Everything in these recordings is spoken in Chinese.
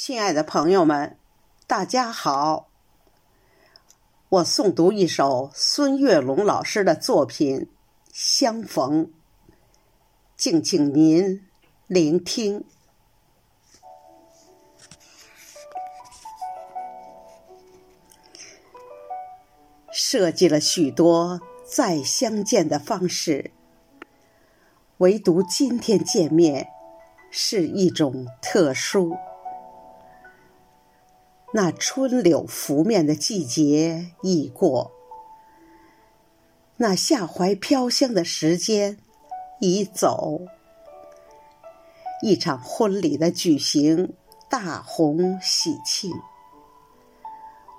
亲爱的朋友们，大家好！我诵读一首孙月龙老师的作品《相逢》，敬请您聆听。设计了许多再相见的方式，唯独今天见面是一种特殊。那春柳拂面的季节已过，那夏槐飘香的时间已走。一场婚礼的举行，大红喜庆，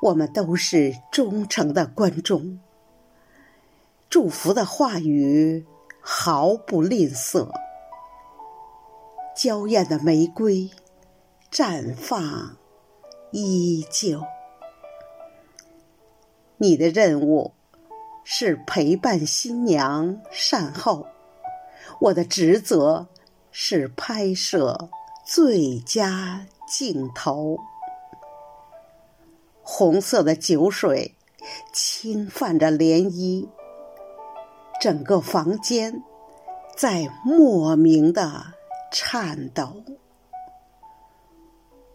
我们都是忠诚的观众，祝福的话语毫不吝啬，娇艳的玫瑰绽放。依旧，你的任务是陪伴新娘善后，我的职责是拍摄最佳镜头。红色的酒水侵犯着涟漪，整个房间在莫名的颤抖。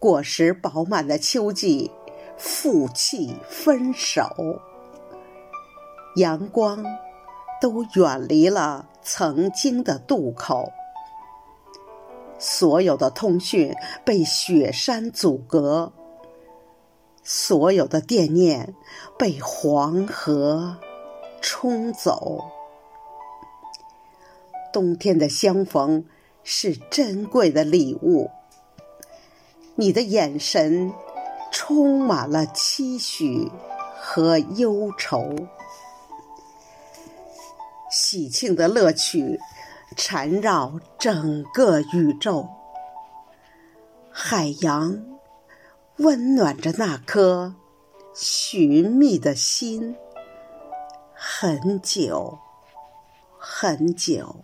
果实饱满的秋季，负气分手，阳光都远离了曾经的渡口，所有的通讯被雪山阻隔，所有的惦念被黄河冲走。冬天的相逢是珍贵的礼物。你的眼神充满了期许和忧愁，喜庆的乐曲缠绕整个宇宙，海洋温暖着那颗寻觅的心，很久很久，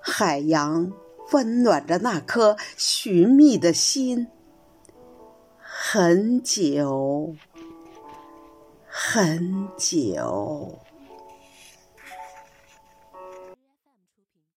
海洋。温暖着那颗寻觅的心，很久，很久。